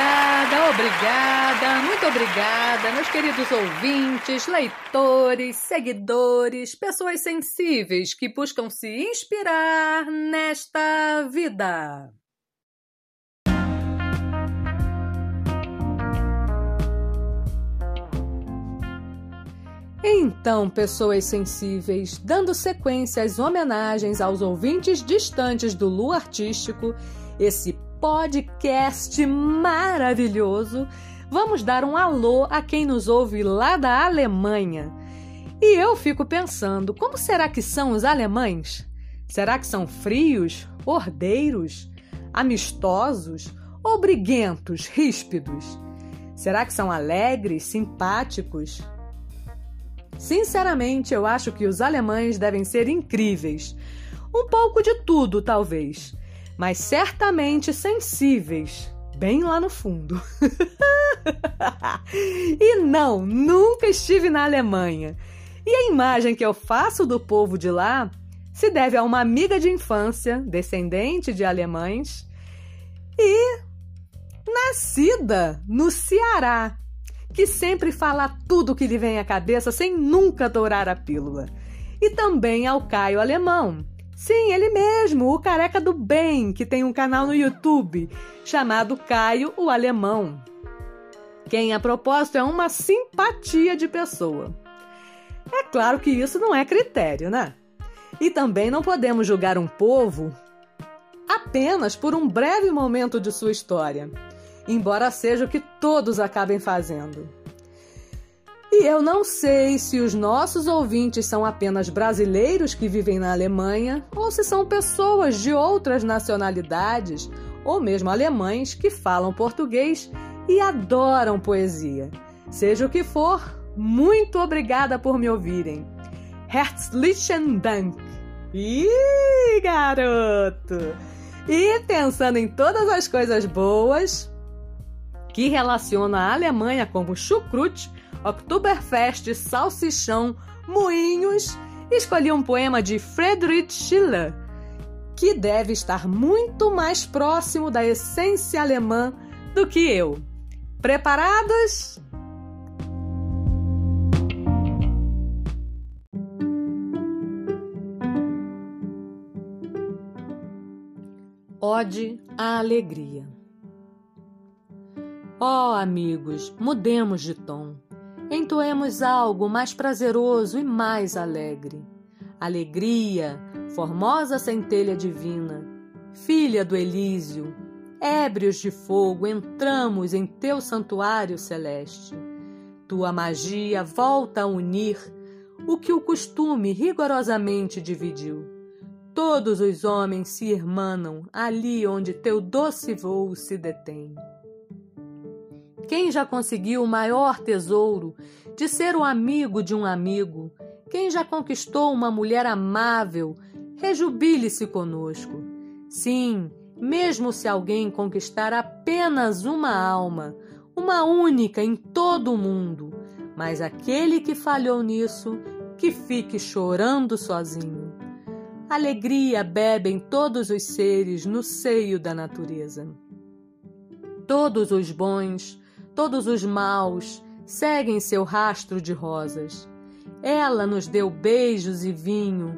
Obrigada, obrigada, muito obrigada, meus queridos ouvintes, leitores, seguidores, pessoas sensíveis que buscam se inspirar nesta vida. Então, pessoas sensíveis, dando sequência às homenagens aos ouvintes distantes do Lu Artístico, esse podcast maravilhoso, vamos dar um alô a quem nos ouve lá da Alemanha. E eu fico pensando, como será que são os alemães? Será que são frios, ordeiros, amistosos ou briguentos, ríspidos? Será que são alegres, simpáticos? Sinceramente, eu acho que os alemães devem ser incríveis. Um pouco de tudo, talvez mas certamente sensíveis, bem lá no fundo. e não, nunca estive na Alemanha. E a imagem que eu faço do povo de lá se deve a uma amiga de infância, descendente de alemães, e nascida no Ceará, que sempre fala tudo que lhe vem à cabeça sem nunca dourar a pílula. E também ao Caio Alemão, Sim, ele mesmo, o careca do bem, que tem um canal no YouTube chamado Caio o Alemão. Quem, a propósito, é uma simpatia de pessoa. É claro que isso não é critério, né? E também não podemos julgar um povo apenas por um breve momento de sua história, embora seja o que todos acabem fazendo. E eu não sei se os nossos ouvintes são apenas brasileiros que vivem na Alemanha ou se são pessoas de outras nacionalidades ou mesmo alemães que falam português e adoram poesia. Seja o que for, muito obrigada por me ouvirem. Herzlichen Dank! Ih, garoto! E pensando em todas as coisas boas que relacionam a Alemanha como chucrute, Oktoberfest, salsichão, moinhos, escolhi um poema de Friedrich Schiller, que deve estar muito mais próximo da essência alemã do que eu. Preparados? Ode à alegria. Ó oh, amigos, mudemos de tom entoemos algo mais prazeroso e mais alegre. Alegria, formosa centelha divina, filha do Elísio, ébrios de fogo, entramos em teu santuário celeste. Tua magia volta a unir o que o costume rigorosamente dividiu. Todos os homens se irmanam ali onde teu doce voo se detém. Quem já conseguiu o maior tesouro de ser o amigo de um amigo? Quem já conquistou uma mulher amável? Rejubile-se conosco. Sim, mesmo se alguém conquistar apenas uma alma, uma única em todo o mundo, mas aquele que falhou nisso, que fique chorando sozinho. Alegria bebem todos os seres no seio da natureza. Todos os bons, Todos os maus seguem seu rastro de rosas. Ela nos deu beijos e vinho,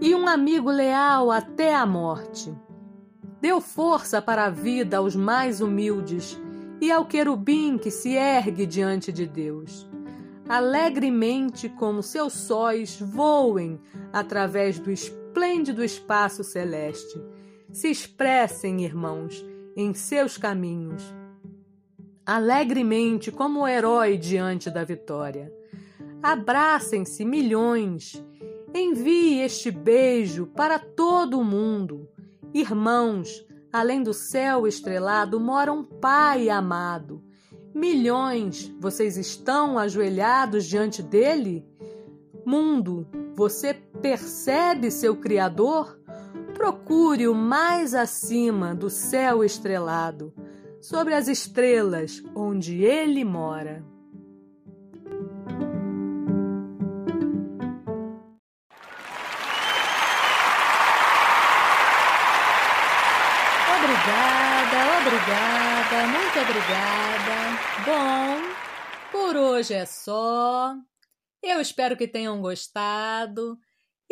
e um amigo leal até a morte. Deu força para a vida aos mais humildes e ao querubim que se ergue diante de Deus. Alegremente, como seus sóis, voem através do esplêndido espaço celeste. Se expressem, irmãos, em seus caminhos alegremente como o herói diante da vitória. Abracem-se milhões. Envie este beijo para todo o mundo. Irmãos, além do céu estrelado mora um Pai amado. Milhões, vocês estão ajoelhados diante dele? Mundo, você percebe seu Criador? Procure-o mais acima do céu estrelado sobre as estrelas onde ele mora. Obrigada, obrigada, muito obrigada. Bom, por hoje é só. Eu espero que tenham gostado.